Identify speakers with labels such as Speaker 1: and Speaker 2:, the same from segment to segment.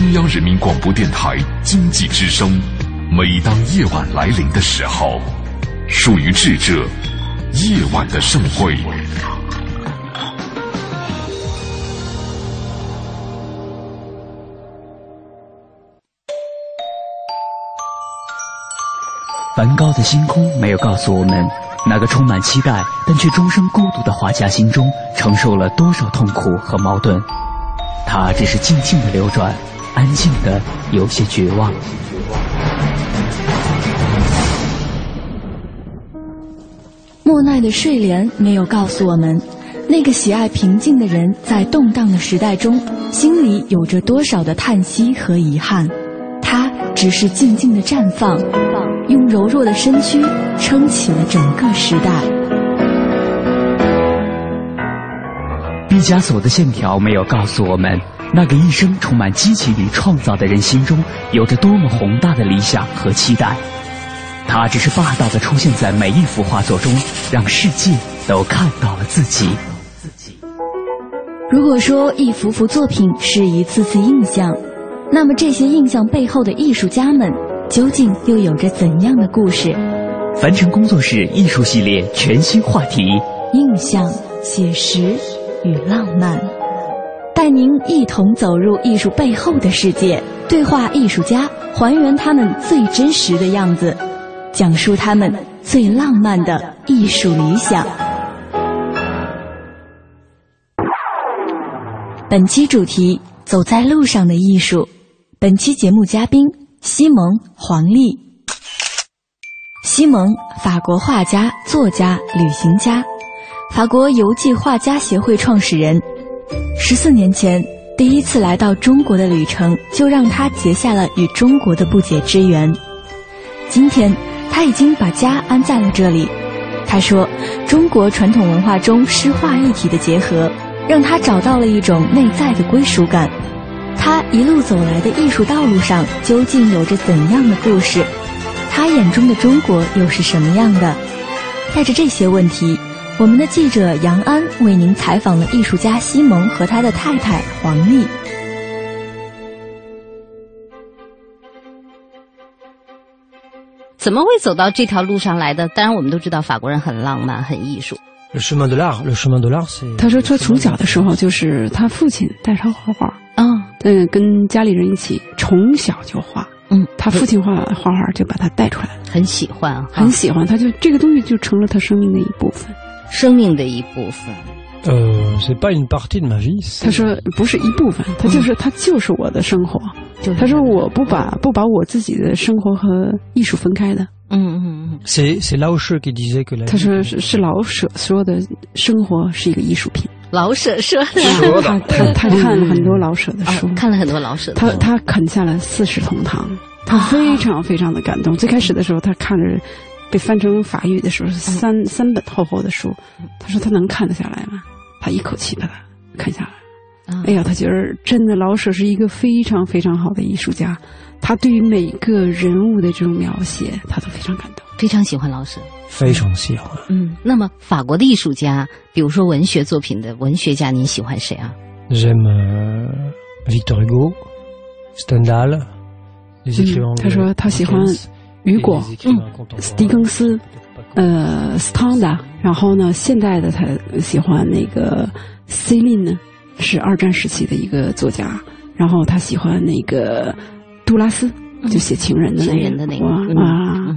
Speaker 1: 中央人民广播电台经济之声。每当夜晚来临的时候，属于智者夜晚的盛会。
Speaker 2: 梵高的星空没有告诉我们，那个充满期待但却终生孤独的画家心中承受了多少痛苦和矛盾。他只是静静的流转，安静的有些绝望。
Speaker 3: 莫奈的睡莲没有告诉我们，那个喜爱平静的人在动荡的时代中，心里有着多少的叹息和遗憾。他只是静静的绽放，用柔弱的身躯撑起了整个时代。
Speaker 2: 毕加索的线条没有告诉我们，那个一生充满激情与创造的人心中有着多么宏大的理想和期待。他只是霸道的出现在每一幅画作中，让世界都看到了自己。
Speaker 3: 如果说一幅幅作品是一次次印象，那么这些印象背后的艺术家们，究竟又有着怎样的故事？
Speaker 2: 凡尘工作室艺术系列全新话题：
Speaker 3: 印象、写实与浪漫，带您一同走入艺术背后的世界，对话艺术家，还原他们最真实的样子。讲述他们最浪漫的艺术理想。本期主题：走在路上的艺术。本期节目嘉宾：西蒙·黄丽。西蒙，法国画家、作家、旅行家，法国游记画家协会创始人。十四年前，第一次来到中国的旅程，就让他结下了与中国的不解之缘。今天。他已经把家安在了这里。他说：“中国传统文化中诗画一体的结合，让他找到了一种内在的归属感。他一路走来的艺术道路上，究竟有着怎样的故事？他眼中的中国又是什么样的？”带着这些问题，我们的记者杨安为您采访了艺术家西蒙和他的太太黄丽。
Speaker 4: 怎么会走到这条路上来的？当然，我们都知道法国人很浪漫、很艺术。
Speaker 5: 他说，他从小的时候就是他父亲带他画画啊，嗯，跟家里人一起，从小就画。嗯，他父亲画画画就把他带出来了，
Speaker 4: 很喜欢啊，
Speaker 5: 很喜欢。他就这个东西就成了他生命的一部分，
Speaker 4: 生命的一部分。
Speaker 6: 呃，是 pas une partie de ma vie。
Speaker 5: 他说不是一部分，他就是他就是我的生活。他说我不把不把我自己的生活和艺术分开的。嗯嗯
Speaker 6: 嗯。C'est c'est 老舍 qui disait que
Speaker 5: 他说是是老舍说的生活是一个艺术品。
Speaker 4: 老舍说的。
Speaker 5: 他他他看了很多老舍的书，
Speaker 4: 看了很多老舍。
Speaker 5: 他他啃下了四世同堂，他非常非常的感动。最开始的时候，他看着被翻成法语的时候是，三三本厚厚的书，他说他能看得下来吗？他一口气把它看下来，哎呀，他觉得真的老舍是一个非常非常好的艺术家，他对于每个人物的这种描写，他都非常感动，
Speaker 4: 非常喜欢老舍，
Speaker 6: 非常喜欢。
Speaker 4: 嗯，那么法国的艺术家，比如说文学作品的文学家，您喜欢谁啊
Speaker 6: ？J'aime Victor Hugo, Stendhal.
Speaker 5: 他说他喜欢雨果，嗯，斯蒂更斯。呃，斯汤达，然后呢，现代的他喜欢那个 Celine 呢，是二战时期的一个作家，然后他喜欢那个杜拉斯，就写情人的那个啊，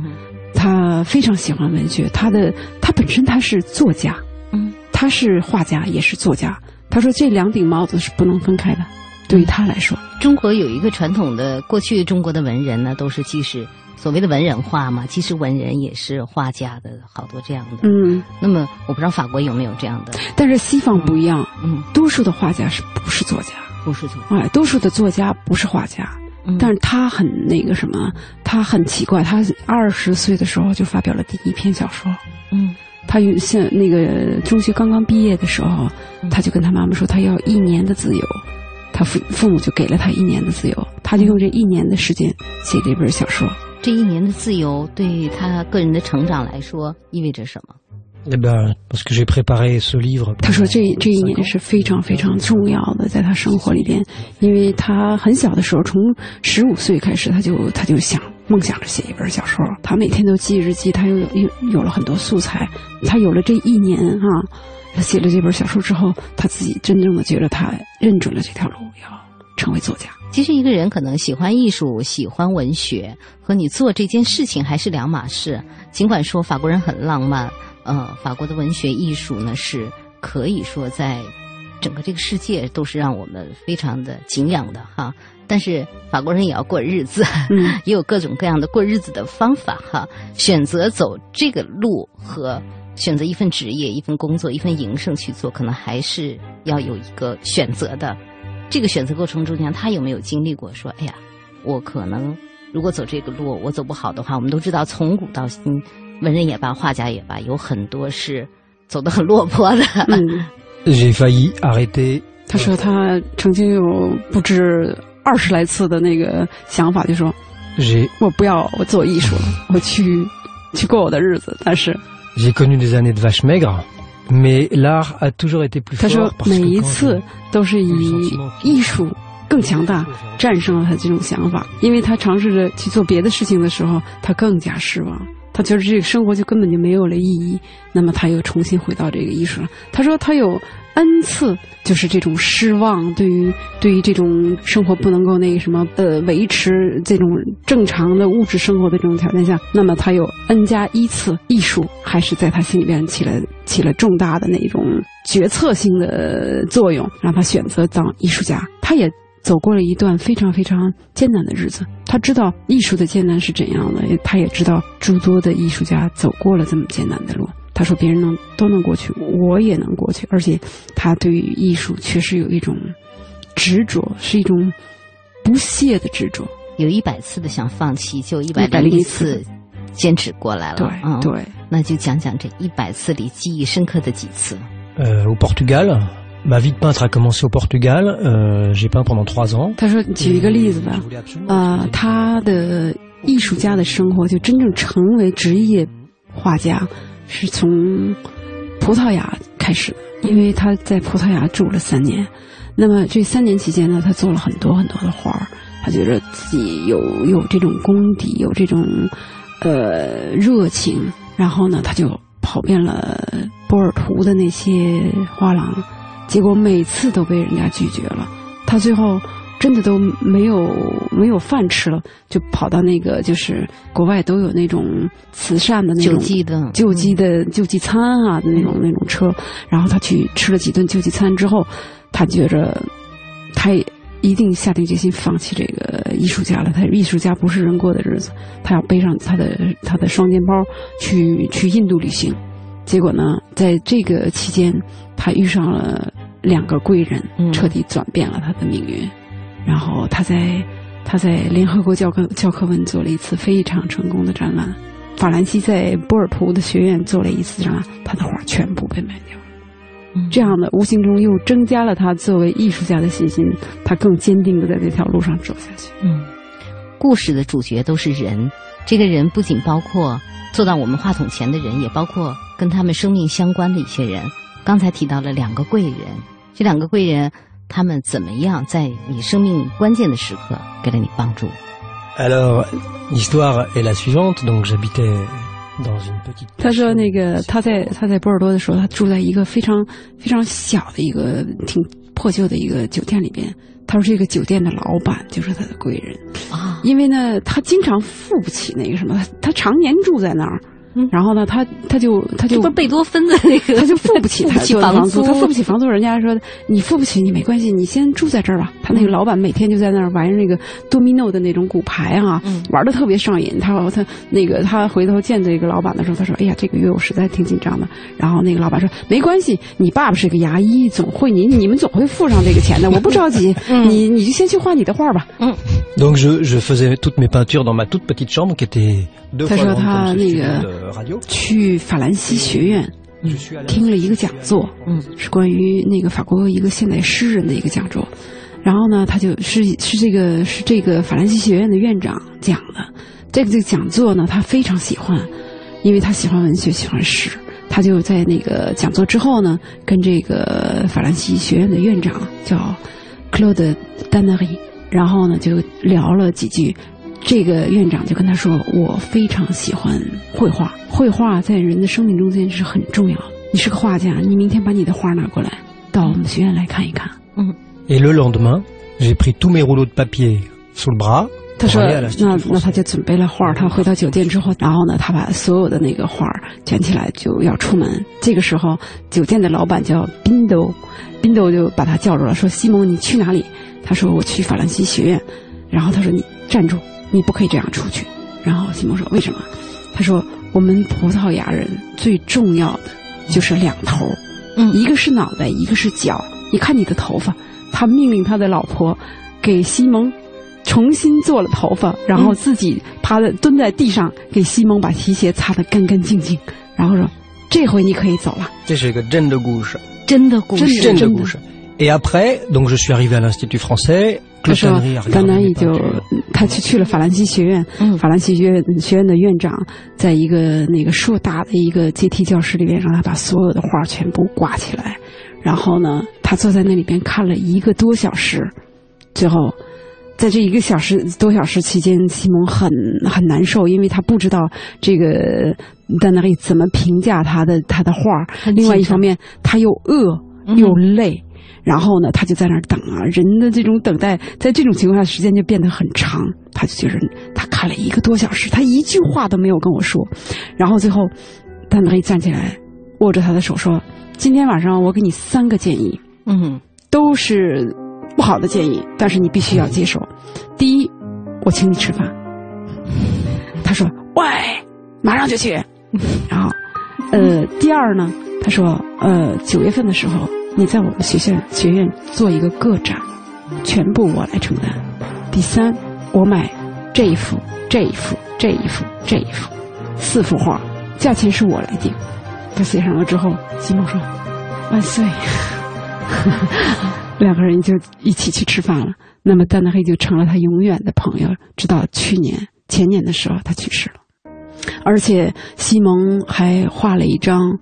Speaker 5: 他非常喜欢文学，他的他本身他是作家，嗯，他是画家也是作家，他说这两顶帽子是不能分开的，对于他来说，
Speaker 4: 中国有一个传统的，过去中国的文人呢，都是既是。所谓的文人画嘛，其实文人也是画家的好多这样的。嗯，那么我不知道法国有没有这样的。
Speaker 5: 但是西方不一样，嗯，多数的画家是不是作家？
Speaker 4: 不是作。
Speaker 5: 哎，多数的作家不是画家，但是他很那个什么，他很奇怪，他二十岁的时候就发表了第一篇小说。嗯，他有现那个中学刚刚毕业的时候，他就跟他妈妈说，他要一年的自由，他父父母就给了他一年的自由，他就用这一年的时间写这本小说。
Speaker 4: 这一年的自由对他个人的成长来说意味着什么？
Speaker 5: 他说这这一年是非常非常重要的，在他生活里边，因为他很小的时候，从十五岁开始，他就他就想梦想着写一本小说，他每天都记日记，他又有有有了很多素材，他有了这一年啊，他写了这本小说之后，他自己真正的觉得他认准了这条路，要成为作家。
Speaker 4: 其实一个人可能喜欢艺术、喜欢文学，和你做这件事情还是两码事。尽管说法国人很浪漫。呃，法国的文学艺术呢，是可以说在整个这个世界都是让我们非常的敬仰的哈。但是法国人也要过日子，也有各种各样的过日子的方法哈。选择走这个路和选择一份职业、一份工作、一份营生去做，可能还是要有一个选择的。这个选择过程中间，他有没有经历过说，哎呀，我可能如果走这个路，我走不好的话，我们都知道从古到今。文人也罢，画家也罢，有很多是走得很落魄的。
Speaker 6: 嗯。
Speaker 5: 他说他曾经有不止二十来次的那个想法，就说：“我不要我做艺术了，我去去过我的日子。”但是
Speaker 6: ，J'ai connu des années de vache maigre，mais l'art a toujours été plus。
Speaker 5: 他说每一次都是以艺术更强大战胜了他这种想法，因为他尝试着去做别的事情的时候，他更加失望。他觉得这个生活就根本就没有了意义，那么他又重新回到这个艺术上。他说他有 n 次就是这种失望，对于对于这种生活不能够那个什么呃维持这种正常的物质生活的这种条件下，那么他有 n 加一次艺术还是在他心里边起了起了重大的那种决策性的作用，让他选择当艺术家。他也。走过了一段非常非常艰难的日子，他知道艺术的艰难是怎样的，他也知道诸多的艺术家走过了这么艰难的路。他说：“别人能都能过去，我也能过去。”而且，他对于艺术确实有一种执着，是一种不懈的执着。
Speaker 4: 有一百次的想放弃，就一百零一次坚持过来了。
Speaker 5: 对对，
Speaker 4: 那就讲讲这一百次里记忆深刻的几次。
Speaker 6: 呃，Portugal。Ma vie de peintre a commencé au Portugal. Euh, j'ai peint pendant trois ans.
Speaker 5: 他说，举一个例子吧，呃，他的艺术家的生活就真正成为职业画家，是从葡萄牙开始的，因为他在葡萄牙住了三年。那么这三年期间呢，他做了很多很多的画儿，他觉得自己有有这种功底，有这种呃热情，然后呢，他就跑遍了波尔图的那些画廊。结果每次都被人家拒绝了，他最后真的都没有没有饭吃了，就跑到那个就是国外都有那种慈善的那种
Speaker 4: 救济的
Speaker 5: 救济的救济餐啊的那种那种车，然后他去吃了几顿救济餐之后，他觉着他一定下定决心放弃这个艺术家了。他艺术家不是人过的日子，他要背上他的他的双肩包去去印度旅行。结果呢，在这个期间，他遇上了两个贵人，彻底转变了他的命运。然后他在他在联合国教科教科文做了一次非常成功的展览，法兰西在波尔图的学院做了一次展览，他的画全部被卖掉了。这样的无形中又增加了他作为艺术家的信心，他更坚定的在这条路上走下去。
Speaker 4: 嗯，故事的主角都是人，这个人不仅包括。坐到我们话筒前的人，也包括跟他们生命相关的一些人。刚才提到了两个贵人，这两个贵人，他们怎么样在你生命关键的时刻给了你帮助
Speaker 6: ？Alors, l'histoire est la suivante. Donc, j'habitais dans une petite.
Speaker 5: 他说：“那个他在他在波尔多的时候，他住在一个非常非常小的一个挺破旧的一个酒店里边。”他说：“这个酒店的老板就是他的贵人啊，因为呢，他经常付不起那个什么，他常年住在那儿。”然后呢，他他就他就
Speaker 4: 不是贝多芬的那个，
Speaker 5: 他就付不起 他
Speaker 4: 的
Speaker 5: 房租，他付不起房租。人家说你付不起，你没关系，你先住在这儿吧。他那个老板每天就在那儿玩那个多米诺的那种骨牌啊，玩的特别上瘾。他他那个他回头见这个老板的时候，他说：“哎呀，这个月我实在挺紧张的。”然后那个老板说：“没关系，你爸爸是个牙医，总会你你们总会付上这个钱的，我不着急。你你就先去画你的画吧。”嗯。
Speaker 6: Donc je je faisais toutes mes peintures dans ma toute petite chambre qui était
Speaker 5: 他说他那个去法兰西学院听了一个讲座，嗯，是关于那个法国一个现代诗人的一个讲座。然后呢，他就是是这个是这个法兰西学院的院长讲的。这个这个讲座呢，他非常喜欢，因为他喜欢文学，喜欢诗。他就在那个讲座之后呢，跟这个法兰西学院的院长叫克洛德·丹纳里，然后呢就聊了几句。这个院长就跟他说：“我非常喜欢绘画，绘画在人的生命中间是很重要的。你是个画家，你明天把你的画拿过来，到我们学院来看一看。”
Speaker 6: 嗯。Et le lendemain, j'ai pris tous mes rouleaux de papier sous le bras.
Speaker 5: 他说：“那那他就准备了画。他回到酒店之后，然后呢，他把所有的那个画卷起来就要出门。这个时候，酒店的老板叫宾斗，宾斗就把他叫住了，说：‘西蒙，你去哪里？’他说：‘我去法兰西学院。’然后他说：‘你站住，你不可以这样出去。’然后西蒙说：‘为什么？’他说：‘我们葡萄牙人最重要的就是两头，嗯，一个是脑袋，一个是脚。你看你的头发。’他命令他的老婆给西蒙。”重新做了头发，然后自己趴在蹲在地上，给西蒙把皮鞋擦得干干净净，然后说：“这回你可以走了。”
Speaker 6: 这是一个真的故事，
Speaker 4: 真的故事，
Speaker 6: 真的故事。Et après, donc je suis arrivé à l'institut français.
Speaker 5: 他说：“丹丹也就他去去了法兰西学院，法兰西学院学院的院长在一个那个硕大的一个阶梯教室里边，让他把所有的画全部挂起来，然后呢，他坐在那里边看了一个多小时，最后。”在这一个小时多小时期间，西蒙很很难受，因为他不知道这个丹娜丽怎么评价他的他的画另外一方面，他又饿又累，然后呢，他就在那儿等啊。人的这种等待，在这种情况下，时间就变得很长。他就觉得他看了一个多小时，他一句话都没有跟我说。然后最后，丹娜丽站起来，握着他的手说：“今天晚上我给你三个建议，嗯，都是。”不好的建议，但是你必须要接受。第一，我请你吃饭。他说：“喂，马上就去。”然后，呃，第二呢，他说：“呃，九月份的时候，你在我们学校学院做一个个展，全部我来承担。第三，我买这一幅、这一幅、这一幅、这一幅，四幅画，价钱是我来定。”他写上了之后，西蒙说：“万岁。” 两个人就一起去吃饭了。那么丹娜黑就成了他永远的朋友，直到去年前年的时候他去世了。而且西蒙还画了一张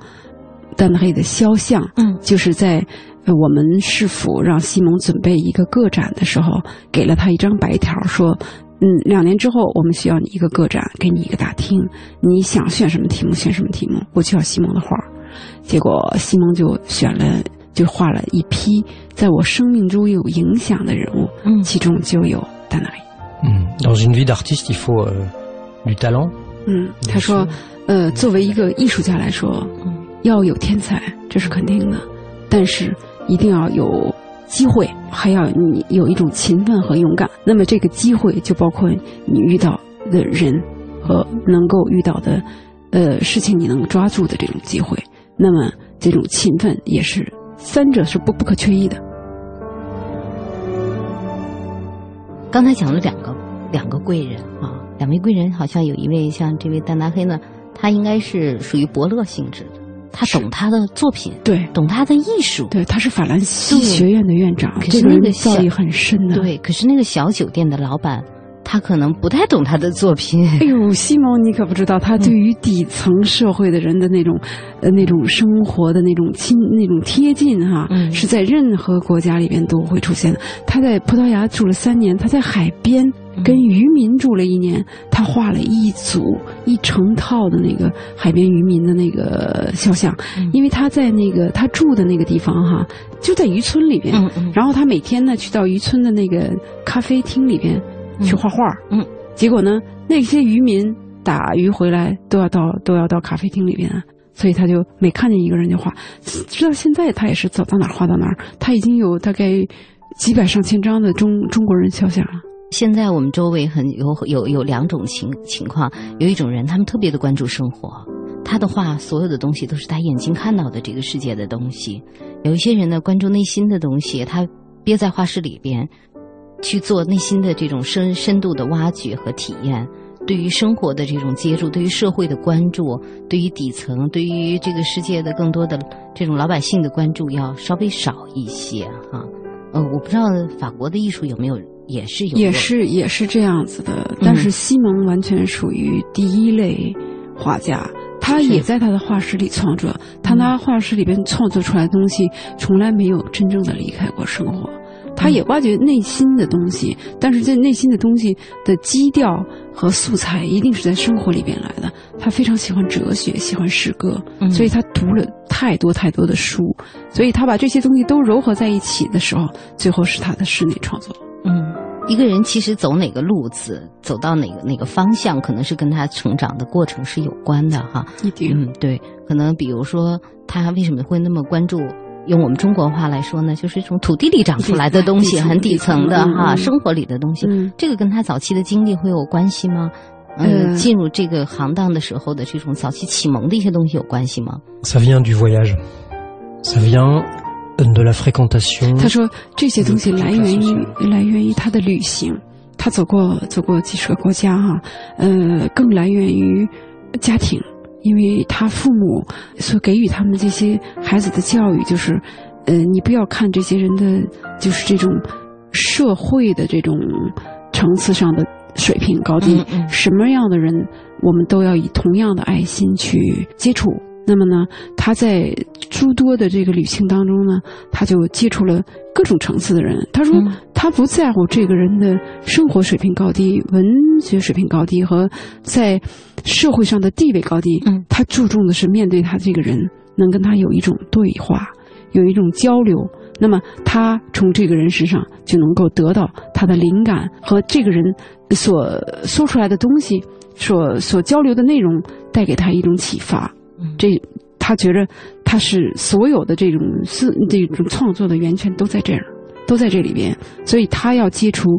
Speaker 5: 丹娜黑的肖像，嗯，就是在我们市府让西蒙准备一个个展的时候，给了他一张白条，说，嗯，两年之后我们需要你一个个展，给你一个大厅，你想选什么题目选什么题目，我就要西蒙的画。结果西蒙就选了。就画了一批在我生命中有影响的人物，嗯，其中就有丹娜里。
Speaker 6: 嗯，dans une vie d'artiste, il faut du talent。
Speaker 5: 嗯，他说，呃，作为一个艺术家来说，要有天才，这是肯定的，但是一定要有机会，还要你有一种勤奋和勇敢。那么这个机会就包括你遇到的人和能够遇到的呃事情，你能抓住的这种机会。那么这种勤奋也是。三者是不不可缺一的。
Speaker 4: 刚才讲了两个两个贵人啊，两位贵人好像有一位像这位丹达黑呢，他应该是属于伯乐性质的，他懂他的作品，
Speaker 5: 对，
Speaker 4: 懂他的艺术，
Speaker 5: 对，他是法兰西学院的院长，
Speaker 4: 可是那个
Speaker 5: 造诣很深的，
Speaker 4: 对，可是那个小酒店的老板。他可能不太懂他的作品。
Speaker 5: 哎呦，西蒙，你可不知道，他对于底层社会的人的那种，呃，那种生活的那种亲、那种贴近哈，是在任何国家里边都会出现的。他在葡萄牙住了三年，他在海边跟渔民住了一年，他画了一组一成套的那个海边渔民的那个肖像，因为他在那个他住的那个地方哈，就在渔村里边，然后他每天呢去到渔村的那个咖啡厅里边。去画画，嗯，结果呢，那些渔民打鱼回来都要到都要到咖啡厅里边，所以他就每看见一个人就画，直到现在他也是走到哪儿画到哪儿，他已经有大概几百上千张的中中国人肖像了。
Speaker 4: 现在我们周围很有有有两种情情况，有一种人他们特别的关注生活，他的画所有的东西都是他眼睛看到的这个世界的东西；有一些人呢关注内心的东西，他憋在画室里边。去做内心的这种深深度的挖掘和体验，对于生活的这种接触，对于社会的关注，对于底层，对于这个世界的更多的这种老百姓的关注要稍微少一些哈。呃，我不知道法国的艺术有没有也是有，
Speaker 5: 也是也是这样子的，但是西蒙完全属于第一类画家。他也在他的画室里创作，他拿画室里边创作出来的东西，从来没有真正的离开过生活。他也挖掘内心的东西，但是这内心的东西的基调和素材一定是在生活里边来的。他非常喜欢哲学，喜欢诗歌，所以他读了太多太多的书，所以他把这些东西都糅合在一起的时候，最后是他的室内创作。
Speaker 4: 嗯，一个人其实走哪个路子，走到哪个哪个方向，可能是跟他成长的过程是有关的哈。
Speaker 5: 一定，
Speaker 4: 嗯，对，可能比如说他为什么会那么关注。用我们中国话来说呢，就是从土地里长出来的东西，很底层的哈，生活里的东西。这个跟他早期的经历会有关系吗？嗯，进入这个行当的时候的这种早期启蒙的一些东西有关系吗
Speaker 6: ？Ça vient du voyage, ça vient de la fréquentation.
Speaker 5: 他说这些东西来源于来源于他的旅行，他走过走过几十个国家哈，呃，更来源于家庭。因为他父母所给予他们这些孩子的教育，就是，呃，你不要看这些人的，就是这种社会的这种层次上的水平高低，什么样的人，我们都要以同样的爱心去接触。那么呢，他在诸多的这个旅行当中呢，他就接触了各种层次的人。他说，他不在乎这个人的生活水平高低、文学水平高低和在社会上的地位高低。嗯，他注重的是面对他这个人，能跟他有一种对话，有一种交流。那么他从这个人身上就能够得到他的灵感和这个人所说出来的东西，所所交流的内容带给他一种启发。这，他觉着他是所有的这种是这种创作的源泉都在这儿，都在这里边，所以他要接触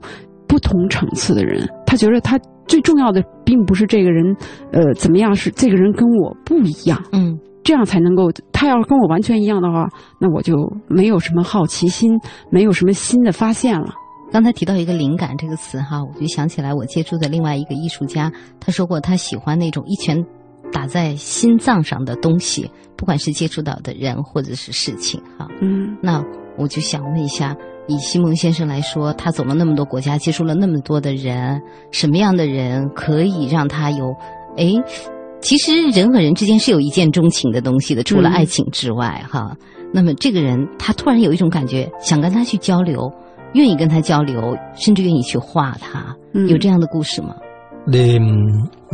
Speaker 5: 不同层次的人。他觉得他最重要的并不是这个人，呃，怎么样，是这个人跟我不一样，嗯，这样才能够。他要是跟我完全一样的话，那我就没有什么好奇心，没有什么新的发现了。
Speaker 4: 刚才提到一个“灵感”这个词哈，我就想起来我接触的另外一个艺术家，他说过他喜欢那种一拳。打在心脏上的东西，不管是接触到的人或者是事情，哈，嗯，那我就想问一下，以西蒙先生来说，他走了那么多国家，接触了那么多的人，什么样的人可以让他有？哎，其实人和人之间是有一见钟情的东西的，除了爱情之外，哈。那么这个人他突然有一种感觉，想跟他去交流，愿意跟他交流，甚至愿意去画他，有这样的故事吗
Speaker 6: ？des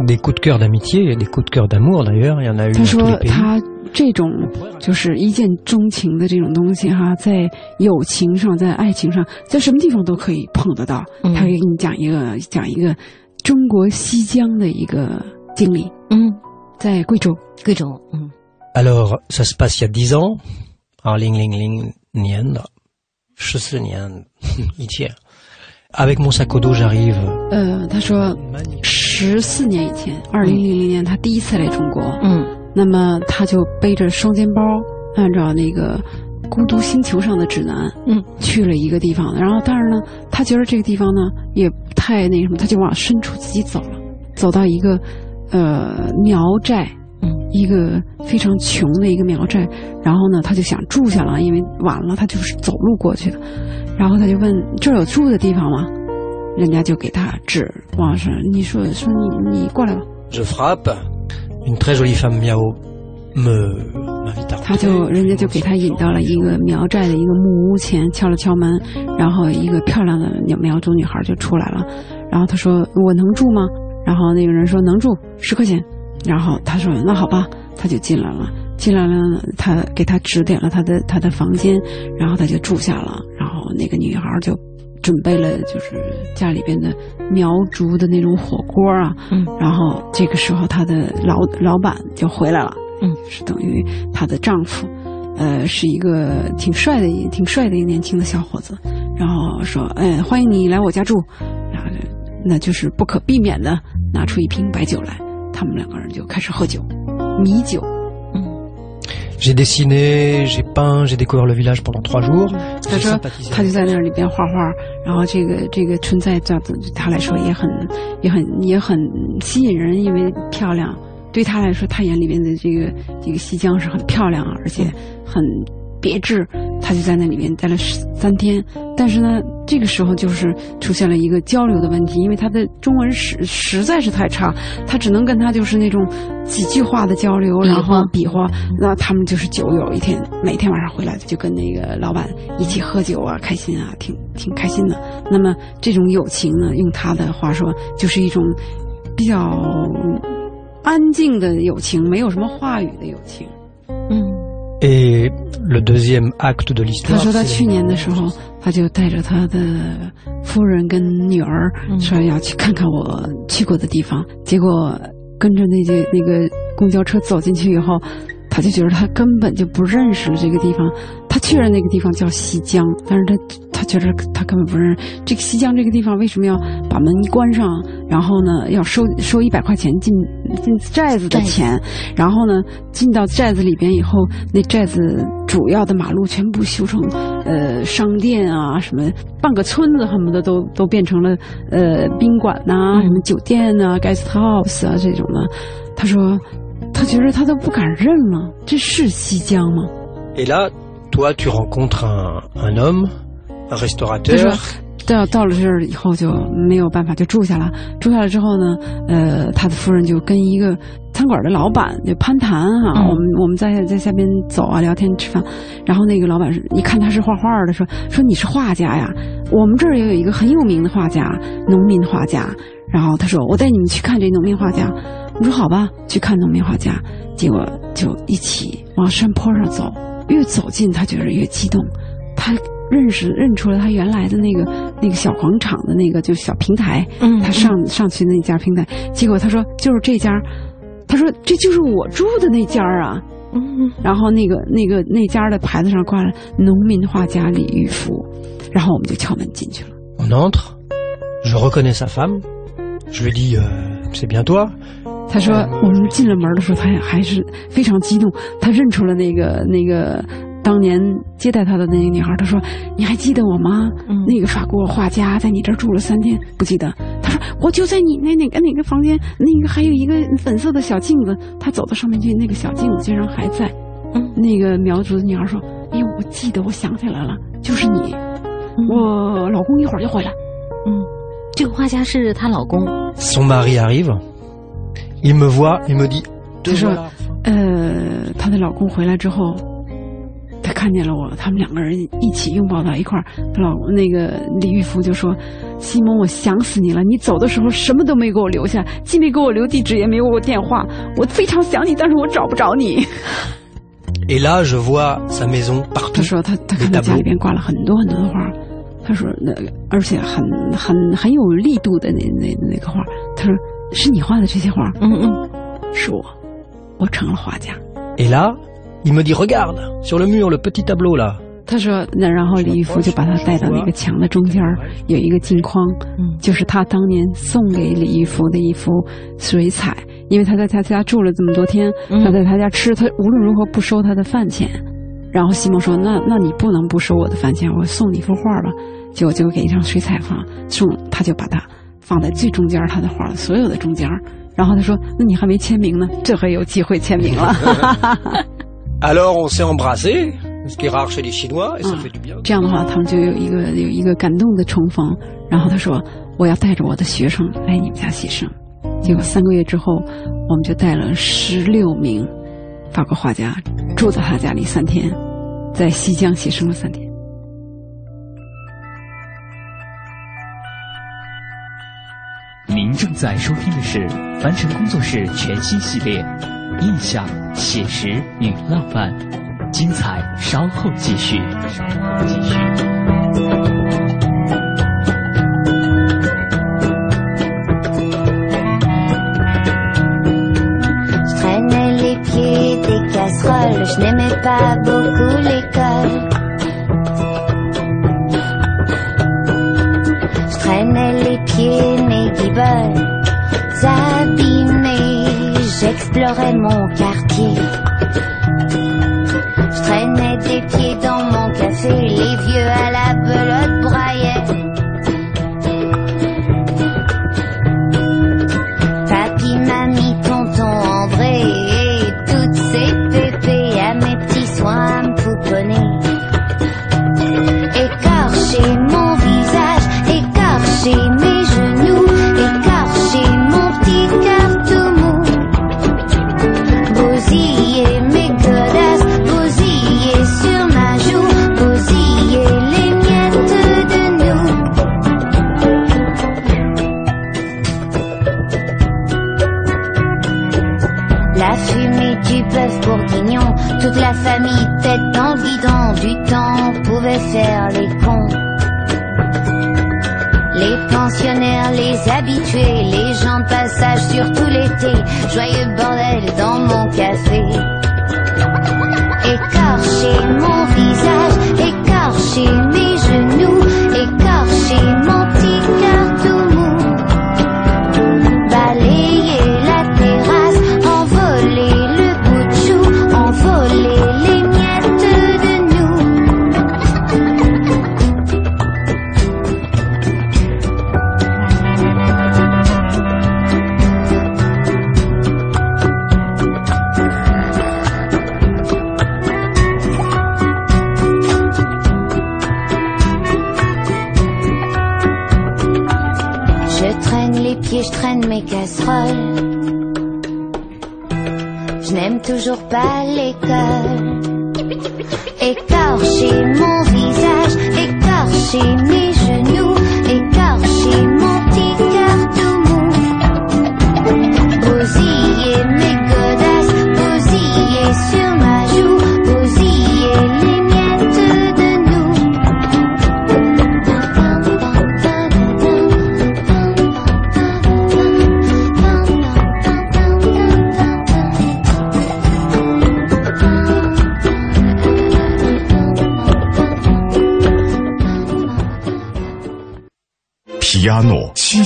Speaker 6: des coups de cœur d'amitié et des coups de cœur d'amour d'ailleurs il y en a eu
Speaker 5: 他说他这种就是一见钟情的这种东西哈，在友情上，在爱情上，在什么地方都可以碰得到。他给你讲一个讲一个中国西江的一个经历。嗯，在贵州，
Speaker 4: 贵州。嗯。
Speaker 6: Alors ça se passe il y a dix ans，啊零零零年的十四年以前。Avec mon sac à dos j'arrive。
Speaker 5: 呃，他说，十四年以前，二零零零年，他第一次来中国。嗯，那么他就背着双肩包，按照那个《孤独星球》上的指南，嗯，去了一个地方。然后，但是呢，他觉得这个地方呢也不太那什么，他就往深处自己走了，走到一个呃苗寨，嗯，一个非常穷的一个苗寨。然后呢，他就想住下了，因为晚了，他就是走路过去的。然后他就问：“这儿有住的地方吗？”人家就给他指往上，你说说你你过来吧。他就人家就给他引到了一个苗寨的一个木屋前，敲了敲门，然后一个漂亮的苗族女孩就出来了。然后他说：“我能住吗？”然后那个人说：“能住，十块钱。”然后他说：“那好吧。”他就进来了，进来了，他给他指点了他的他的房间，然后他就住下了。然后那个女孩就准备了，就是家里边的苗族的那种火锅啊，嗯，然后这个时候她的老老板就回来了，嗯，是等于她的丈夫，呃，是一个挺帅的、挺帅的一个年轻的小伙子，然后说，哎，欢迎你来我家住，然后那就是不可避免的拿出一瓶白酒来，他们两个人就开始喝酒，米酒。
Speaker 6: J'ai dessiné, j'ai peint, j'ai découvert le village pendant trois jours.
Speaker 5: 他说，他就在那里边画画，然后这个这个存在对他来说也很也很也很吸引人，因为漂亮。对他来说，他眼里边的这个这个西江是很漂亮，而且很别致。他他就在那里面待了三天。但是呢，这个时候就是出现了一个交流的问题，因为他的中文实实在是太差，他只能跟他就是那种几句话的交流，然后比划。那他们就是酒友，一天每天晚上回来就跟那个老板一起喝酒啊，开心啊，挺挺开心的。那么这种友情呢，用他的话说，就是一种比较安静的友情，没有什么话语的友情。
Speaker 6: 嗯。诶，le deuxième acte de l'histoire。
Speaker 5: 他说他去年的时候。他就带着他的夫人跟女儿说要去看看我去过的地方，结果跟着那些那个公交车走进去以后，他就觉得他根本就不认识这个地方。他确认那个地方叫西江，但是他他觉得他根本不认识。这个西江这个地方为什么要把门一关上，然后呢要收收一百块钱进进寨子的钱，然后呢进到寨子里边以后，那寨子主要的马路全部修成呃商店啊什么，半个村子恨不得都都变成了呃宾馆呐什么酒店呐 guest house 啊这种的，他说他觉得他都不敢认了，这是西江吗
Speaker 6: ？toi tu rencontres un un homme un restaurateur.
Speaker 5: 到到了这儿以后就没有办法就住下了。住下了之后呢呃他的夫人就跟一个餐馆的老板就攀谈哈我们我们在在下边走啊聊天吃饭。然后那个老板一看他是画画的说说你是画家呀我们这儿也有一个很有名的画家农民画家。然后他说我带你们去看这农民画家我说好吧去看农民画家结果就一起往山坡上走越走近，他觉得越激动。他认识认出了他原来的那个那个小广场的那个就小平台。嗯，他上上去那家平台，结果他说就是这家。他说这就是我住的那家啊。嗯，然后那个那个那家的牌子上挂了农民画家李玉福。然后我们就敲门进去了。
Speaker 6: On entre, je reconnais sa femme. Je lui dis, c'est bien toi.
Speaker 5: 他说：“我们进了门的时候，他还是非常激动。他认出了那个那个当年接待他的那个女孩。他说：‘你还记得我吗？’那个法国画家在你这儿住了三天，不记得。他说：‘我就在你那哪个哪个房间，那个还有一个粉色的小镜子。’他走到上面去，那个小镜子竟然还在。那个苗族的女孩说：‘哎呦，我记得，我想起来了，就是你。我老公一会儿就回来。’
Speaker 4: 嗯，这个画家是她老公。
Speaker 6: Son mari arrive. Il me voit, il me dit。
Speaker 5: 他说，呃，她的老公回来之后，他看见了我，他们两个人一起拥抱到一块儿。老那个李玉福就说：“西蒙，我想死你了！你走的时候什么都没给我留下，既没给我留地址，也没给我电话。我非常想你，但是我找不着你。”
Speaker 6: Et là, je vois sa maison partout。
Speaker 5: 他说他他看到家里边挂了很多很多的画。他说那而且很很很有力度的那那那个画。他说。是你画的这些画？嗯嗯，是我，我成了画家。
Speaker 6: Et là, il me dit regarde sur le mur le petit tableau là。
Speaker 5: 他说那然后李玉福就把他带到那个墙的中间有一个镜框，嗯，就是他当年送给李玉福的一幅水彩，因为他在他家住了这么多天，他在他家吃，他无论如何不收他的饭钱。然后西蒙说那那你不能不收我的饭钱，我送你一幅画吧。结果就给一张水彩画送，他就把它。放在最中间他的画所有的中间然后他说：“那你还没签名呢，这回有机会签名了。
Speaker 6: ”Alors on s'est embrassé, ce qui est rare chez les Chinois, et ça fait du bien.
Speaker 5: 这样的话，他们就有一个有一个感动的重逢。然后他说：“我要带着我的学生来你们家写生。”结果三个月之后，我们就带了十六名法国画家住在他家里三天，在西江写生了三天。
Speaker 2: 正在收听的是凡尘工作室全新系列《印象、写实与浪漫》，精彩稍后继续。稍后继续。
Speaker 7: J'explorais mon quartier. Je traînais des pieds dans mon café, les vieux à la je traîne mes casseroles. Je n'aime toujours pas l'école. Écorcher mon visage, écorcher mes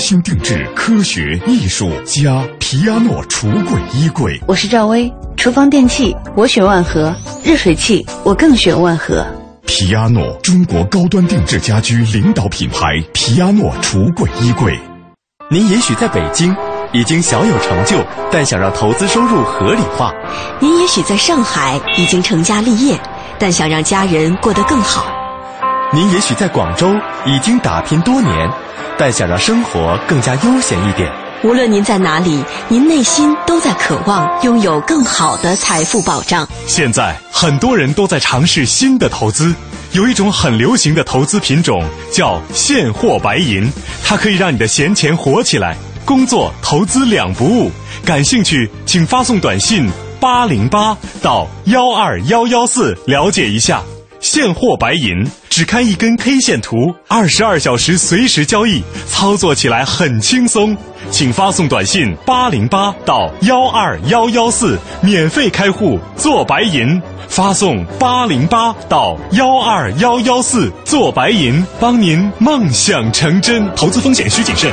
Speaker 1: 诺七星定制，科学艺术家皮亚诺橱柜衣柜。
Speaker 8: 我是赵薇，厨房电器我选万和，热水器我更选万和。
Speaker 1: 皮亚诺，中国高端定制家居领导品牌。皮亚诺橱柜衣柜。
Speaker 9: 您也许在北京已经小有成就，但想让投资收入合理化；
Speaker 10: 您也许在上海已经成家立业，但想让家人过得更好；
Speaker 9: 您也许在广州已经打拼多年，但想让生活更加悠闲一点。
Speaker 10: 无论您在哪里，您内心都在渴望拥有更好的财富保障。
Speaker 11: 现在很多人都在尝试新的投资，有一种很流行的投资品种叫现货白银，它可以让你的闲钱活起来，工作投资两不误。感兴趣，请发送短信八零八到幺二幺幺四了解一下。现货白银只看一根 K 线图，二十二小时随时交易，操作起来很轻松。请发送短信八零八到幺二幺幺四，免费开户做白银。发送八零八到幺二幺幺四做白银，帮您梦想成真。投资风险需谨慎。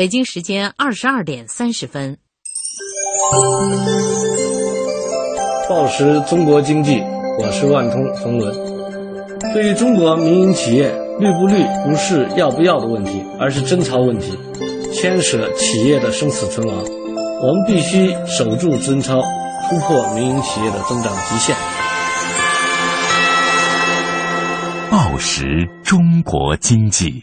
Speaker 12: 北京时间二十二点三十分。
Speaker 13: 报时中国经济，我是万通冯仑。对于中国民营企业绿不绿，不是要不要的问题，而是贞操问题，牵涉企业的生死存亡。我们必须守住贞操，突破民营企业的增长极限。
Speaker 1: 报时中国经济。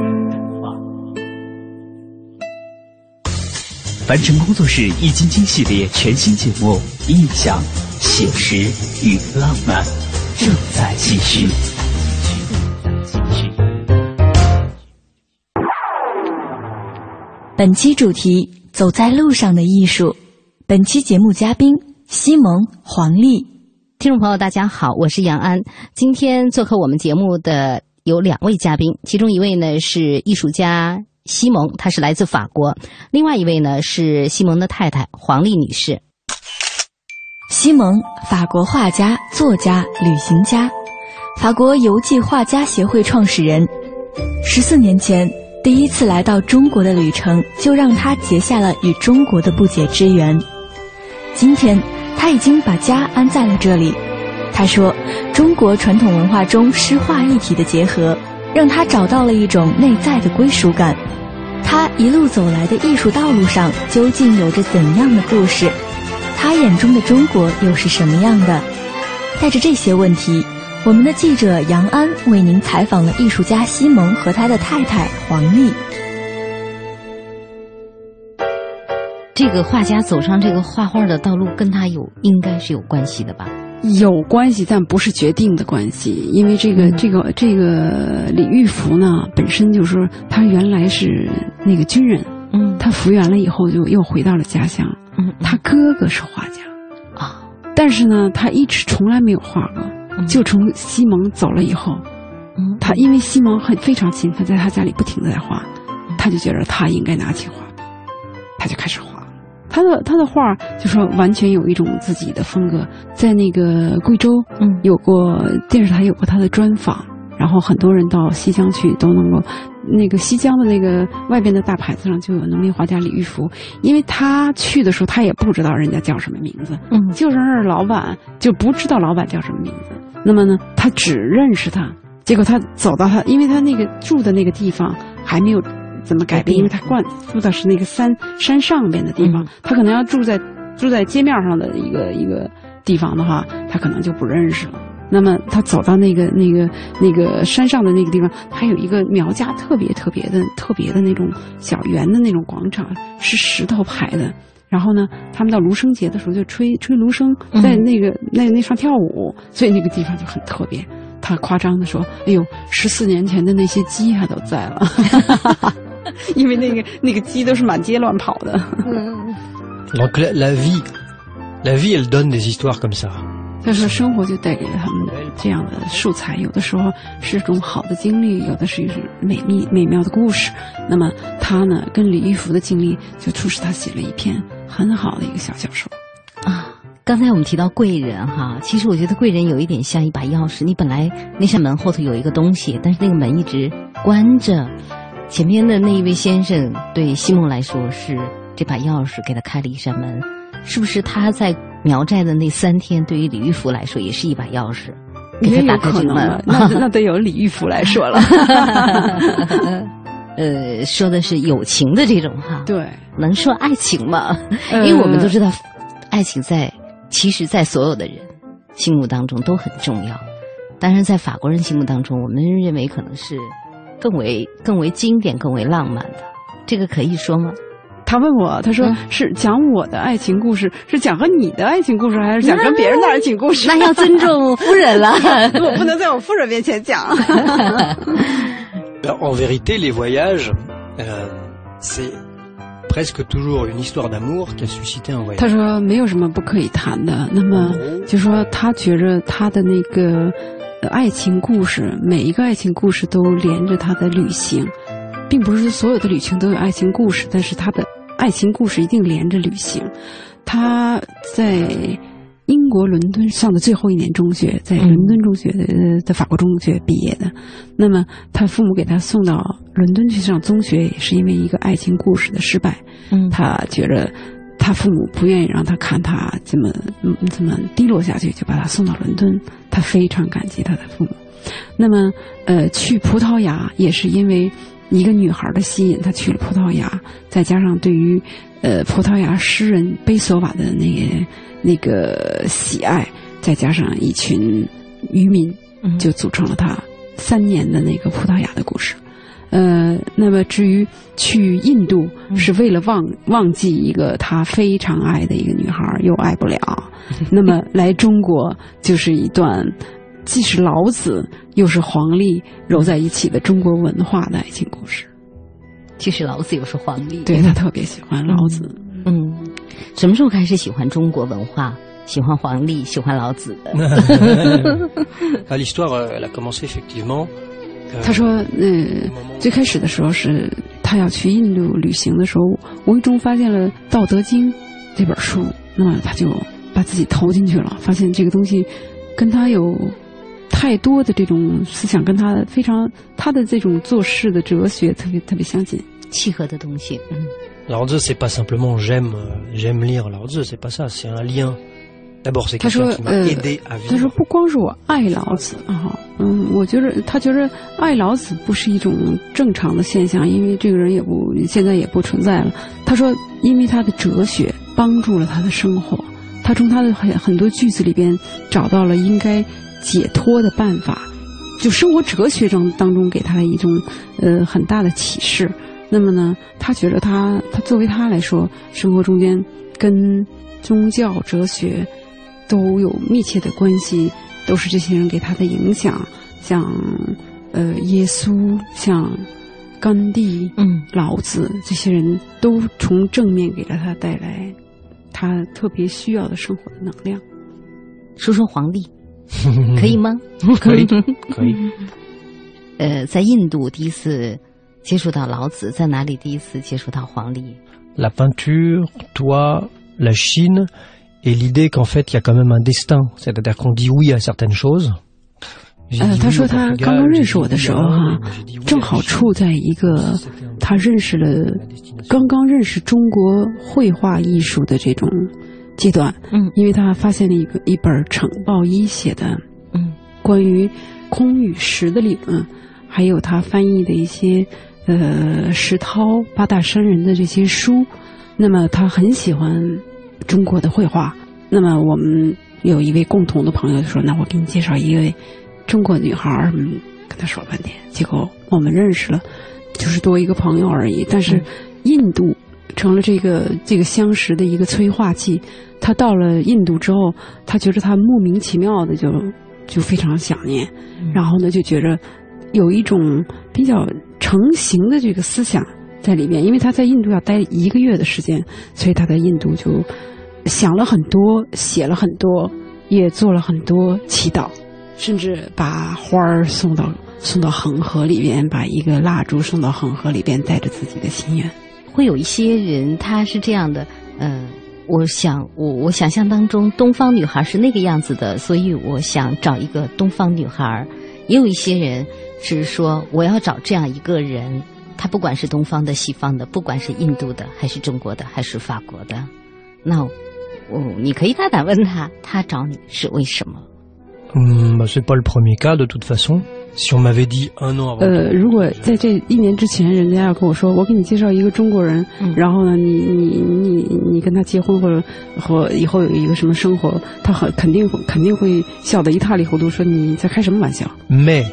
Speaker 2: 凡尘工作室易筋经系列全新节目《印象、写实与浪漫》正在继续。
Speaker 3: 本期主题：走在路上的艺术。本期节目嘉宾：西蒙、黄丽。
Speaker 4: 听众朋友，大家好，我是杨安。今天做客我们节目的有两位嘉宾，其中一位呢是艺术家西蒙，他是来自法国；另外一位呢是西蒙的太太黄丽女士。
Speaker 3: 西蒙，法国画家、作家、旅行家，法国游记画家协会创始人。十四年前。第一次来到中国的旅程，就让他结下了与中国的不解之缘。今天，他已经把家安在了这里。他说：“中国传统文化中诗画一体的结合，让他找到了一种内在的归属感。”他一路走来的艺术道路上，究竟有着怎样的故事？他眼中的中国又是什么样的？带着这些问题。我们的记者杨安为您采访了艺术家西蒙和他的太太黄丽。
Speaker 4: 这个画家走上这个画画的道路，跟他有应该是有关系的吧？
Speaker 5: 有关系，但不是决定的关系。因为这个这个这个李玉福呢，本身就是他原来是那个军人，嗯，他复员了以后就又回到了家乡，嗯，他哥哥是画家，啊，但是呢，他一直从来没有画过。就从西蒙走了以后，他因为西蒙很非常勤奋，在他家里不停的在画，他就觉得他应该拿起画笔，他就开始画。他的他的画就说完全有一种自己的风格，在那个贵州，嗯，有过电视台有过他的专访，然后很多人到西江去都能够。那个西江的那个外边的大牌子上就有农民画家李玉福，因为他去的时候他也不知道人家叫什么名字，嗯，就是那儿老板就不知道老板叫什么名字。那么呢，他只认识他。结果他走到他，因为他那个住的那个地方还没有怎么改变，因为他惯住的是那个山山上边的地方，他可能要住在住在街面上的一个一个地方的话，他可能就不认识了。那么他走到那个那个那个山上的那个地方，还有一个苗家特别特别的特别的那种小圆的那种广场，是石头排的。然后呢，他们到芦笙节的时候就吹吹芦笙，在那个那那上跳舞，所以那个地方就很特别。他夸张的说：“哎呦，十四年前的那些鸡还都在了，因为那个那个鸡都是满街乱跑的。”
Speaker 6: 嗯 Donc la vie, la vie, elle donne des histoires comme ça.
Speaker 5: 他说：“生活就带给了他们这样的素材，有的时候是种好的经历，有的是一种美丽美妙的故事。那么他呢，跟李玉福的经历，就促使他写了一篇很好的一个小小说。
Speaker 4: 啊，刚才我们提到贵人哈，其实我觉得贵人有一点像一把钥匙，你本来那扇门后头有一个东西，但是那个门一直关着。前面的那一位先生对西蒙来说是这把钥匙给他开了一扇门，是不是他在？”苗寨的那三天，对于李玉福来说也是一把钥匙，给他打开这个门。
Speaker 5: 那那得由李玉福来说了。
Speaker 4: 呃，说的是友情的这种哈。
Speaker 5: 对，
Speaker 4: 能说爱情吗？因为我们都知道，爱情在其实，在所有的人心目当中都很重要。但是在法国人心目当中，我们认为可能是更为更为经典、更为浪漫的。这个可以说吗？
Speaker 5: 他问我，他说是讲我的爱情故事，是讲和你的爱情故事，还是讲跟别人的爱情故事？
Speaker 4: 那要尊重夫人了，
Speaker 5: 我不能在我夫人面前讲。
Speaker 6: En vérité, les voyages, c'est presque toujours une histoire d'amour qui a suscité un voyage.
Speaker 5: 他说没有什么不可以谈的。那么就说他觉着他的那个爱情故事，每一个爱情故事都连着他的旅行，并不是所有的旅行都有爱情故事，但是他的。爱情故事一定连着旅行。他在英国伦敦上的最后一年中学，在伦敦中学的在法国中学毕业的。那么他父母给他送到伦敦去上中学，也是因为一个爱情故事的失败。嗯，他觉着他父母不愿意让他看他这么这么低落下去，就把他送到伦敦。他非常感激他的父母。那么，呃，去葡萄牙也是因为一个女孩的吸引，他去了葡萄牙，再加上对于呃葡萄牙诗人贝索瓦的那个那个喜爱，再加上一群渔民，就组成了他三年的那个葡萄牙的故事。呃，那么至于去印度是为了忘忘记一个他非常爱的一个女孩，又爱不了，那么来中国就是一段既是老子又是黄历揉在一起的中国文化的爱情故事。
Speaker 4: 既是老子又是黄历，
Speaker 5: 对他特别喜欢老子。
Speaker 4: 嗯，什么时候开始喜欢中国文化？喜欢黄历，喜欢老子的？
Speaker 5: 他说：“嗯，最开始的时候是他要去印度旅行的时候，无意中发现了《道德经》这本书，那么他就把自己投进去了。发现这个东西跟他有太多的这种思想，跟他非常他的这种做事的哲学特别特别相近，
Speaker 4: 契合的东西。嗯，
Speaker 6: 老子 c'est pas simplement j'aime j'aime lire 老子 c'est pas c'est。
Speaker 5: 他说：呃，他说不光是我爱老子啊。”嗯，我觉得他觉得爱老子不是一种正常的现象，因为这个人也不现在也不存在了。他说，因为他的哲学帮助了他的生活，他从他的很很多句子里边找到了应该解脱的办法，就生活哲学中当中给他的一种呃很大的启示。那么呢，他觉得他他作为他来说，生活中间跟宗教哲学都有密切的关系。都是这些人给他的影响，像呃耶稣，像甘地，
Speaker 4: 嗯，
Speaker 5: 老子这些人都从正面给了他带来他特别需要的生活的能量。
Speaker 4: 说说皇帝，可以吗？
Speaker 6: 可以，可以。
Speaker 4: 呃，在印度第一次接触到老子，在哪里第一次接触到黄历
Speaker 6: ？La peinture, toi, la Chine. Et l'idée qu'en fait il y a quand même un destin, c'est-à-dire qu'on dit oui à certaines choses.
Speaker 5: 呃，他说他刚刚认识我的时候哈，正好处在一个他认识了刚刚认识中国绘画艺术的这种阶段。
Speaker 4: 嗯，
Speaker 5: 因为他发现了一个一本程抱一写的
Speaker 4: 嗯
Speaker 5: 关于空与实的理论，还有他翻译的一些呃石涛八大山人的这些书，那么他很喜欢。中国的绘画，那么我们有一位共同的朋友就说：“那我给你介绍一位中国女孩儿。”嗯，跟他说了半天，结果我们认识了，就是多一个朋友而已。但是印度成了这个这个相识的一个催化剂。他到了印度之后，他觉得他莫名其妙的就就非常想念，然后呢就觉着有一种比较成型的这个思想在里面，因为他在印度要待一个月的时间，所以他在印度就。想了很多，写了很多，也做了很多祈祷，甚至把花儿送到送到恒河里边，把一个蜡烛送到恒河里边，带着自己的心愿。
Speaker 4: 会有一些人，他是这样的，嗯，我想我我想象当中，东方女孩是那个样子的，所以我想找一个东方女孩。也有一些人是说，我要找这样一个人，他不管是东方的、西方的，不管是印度的，还是中国的，还是法国的，那。哦，你可以大胆问他，他找你是为什么？
Speaker 6: 嗯，c'est pas le premier cas de toute façon. Si on m'avait dit un an avant.
Speaker 5: 呃，如果在这一年之前，人家要跟我说，我给你介绍一个中国人，然后呢，你你你你跟他结婚或者和以后有一个什么生活，他很肯定肯定会笑得一塌糊涂，说你在开什么玩笑
Speaker 6: ？Mais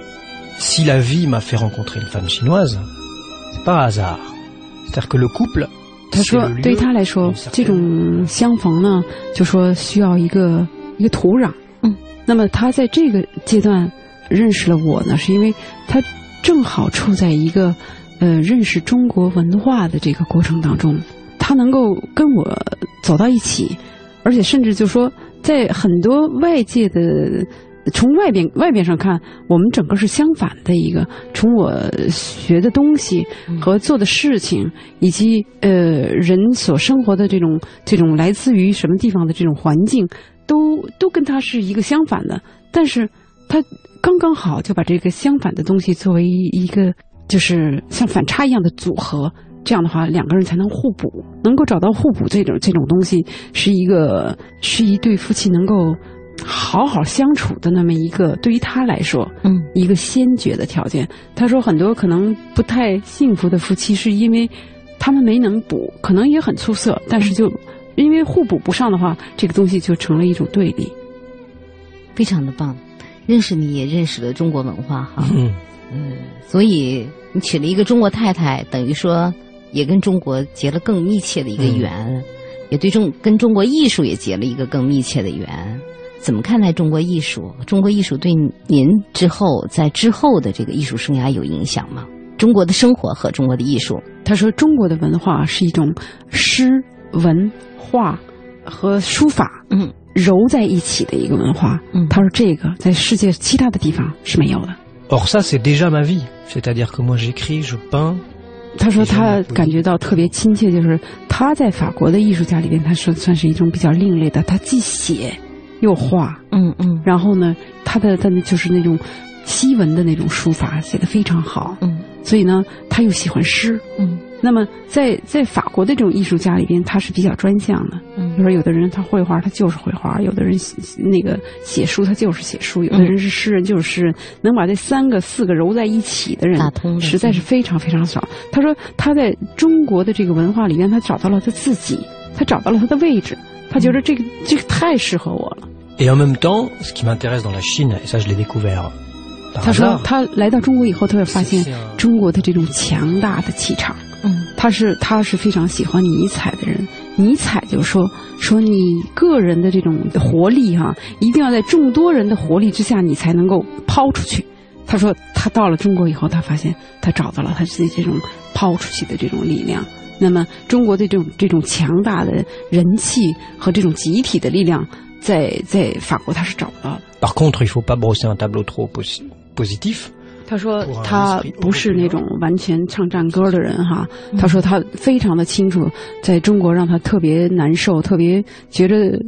Speaker 6: si la vie m'a fait rencontrer une femme chinoise,
Speaker 5: 他说：“对于他来说，这种相逢呢，就说需要一个一个土壤。
Speaker 4: 嗯，
Speaker 5: 那么他在这个阶段认识了我呢，是因为他正好处在一个呃认识中国文化的这个过程当中，他能够跟我走到一起，而且甚至就说在很多外界的。”从外边外边上看，我们整个是相反的一个。从我学的东西和做的事情，以及呃人所生活的这种这种来自于什么地方的这种环境，都都跟他是一个相反的。但是他刚刚好就把这个相反的东西作为一个就是像反差一样的组合，这样的话两个人才能互补，能够找到互补这种这种东西，是一个是一对夫妻能够好好相处的那么一个，对于他来说，
Speaker 4: 嗯，
Speaker 5: 一个先决的条件。他说很多可能不太幸福的夫妻，是因为他们没能补，可能也很出色，但是就因为互补不上的话，这个东西就成了一种对立。
Speaker 4: 非常的棒，认识你也认识了中国文化哈，
Speaker 6: 嗯
Speaker 4: 嗯，所以你娶了一个中国太太，等于说也跟中国结了更密切的一个缘，也对中跟中国艺术也结了一个更密切的缘。怎么看待中国艺术？中国艺术对您之后在之后的这个艺术生涯有影响吗？中国的生活和中国的艺术，
Speaker 5: 他说中国的文化是一种诗文化和书法，
Speaker 4: 嗯。
Speaker 5: 揉在一起的一个文化。
Speaker 4: 嗯，
Speaker 5: 他说这个在世界其他的地方是没有的。
Speaker 6: Or ça c'est déjà ma vie, c'est-à-dire que moi j'écris, je peins.
Speaker 5: 他说他感觉到特别亲切，就是他在法国的艺术家里边，他说算是一种比较另类的。他既写又画，
Speaker 4: 嗯嗯，
Speaker 5: 然后呢，他的他的就是那种西文的那种书法写的非常好，
Speaker 4: 嗯，
Speaker 5: 所以呢，他又喜欢诗，
Speaker 4: 嗯。
Speaker 5: 那么在在法国的这种艺术家里边，他是比较专项的。
Speaker 4: 嗯，
Speaker 5: 比如说有的人他绘画，他就是绘画；有的人那个写书，他就是写书；有的人是诗人，就是诗人。能把这三个四个揉在一起的人，
Speaker 4: 打通
Speaker 5: 实在是非常非常少。他说他在中国的这个文化里边，他找到了他自己，他找到了他的位置，他觉得这个这个太适合我了。
Speaker 6: Et en même temps, ce qui m'intéresse dans la Chine, et ça je l'ai découvert.
Speaker 5: 他说他来到中国以后，他会发现中国的这种强大的气场。
Speaker 4: 嗯，
Speaker 5: 他是他是非常喜欢尼采的人。尼采就说说你个人的这种活力哈、啊，一定要在众多人的活力之下，你才能够抛出去。他说他到了中国以后，他发现他找到了他自己这种抛出去的这种力量。那么中国的这种这种强大的人气和这种集体的力量，在在法国他是找不到的。
Speaker 6: Par contre, il faut pas brosser un tableau trop positif.
Speaker 5: 他说他不是那种完全唱战歌的人哈，他说他非常的清楚，在中国让他特别难受，特别觉得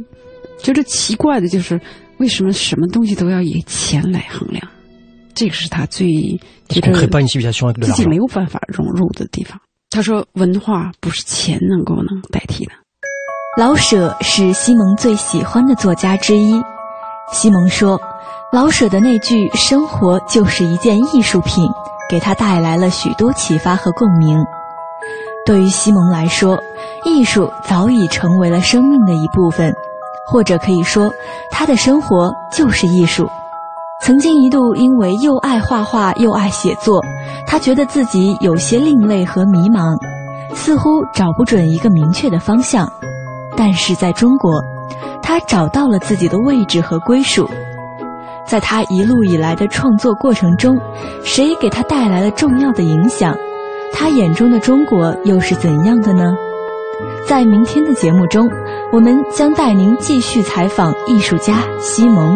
Speaker 5: 觉得奇怪的就是为什么什么东西都要以钱来衡量，这个是他最觉得自己没有办法融入的地方。他说文化不是钱能够能代替的。
Speaker 3: 老舍是西蒙最喜欢的作家之一，西蒙说。老舍的那句“生活就是一件艺术品”，给他带来了许多启发和共鸣。对于西蒙来说，艺术早已成为了生命的一部分，或者可以说，他的生活就是艺术。曾经一度因为又爱画画又爱写作，他觉得自己有些另类和迷茫，似乎找不准一个明确的方向。但是在中国，他找到了自己的位置和归属。在他一路以来的创作过程中，谁给他带来了重要的影响？他眼中的中国又是怎样的呢？在明天的节目中，我们将带您继续采访艺术家西蒙。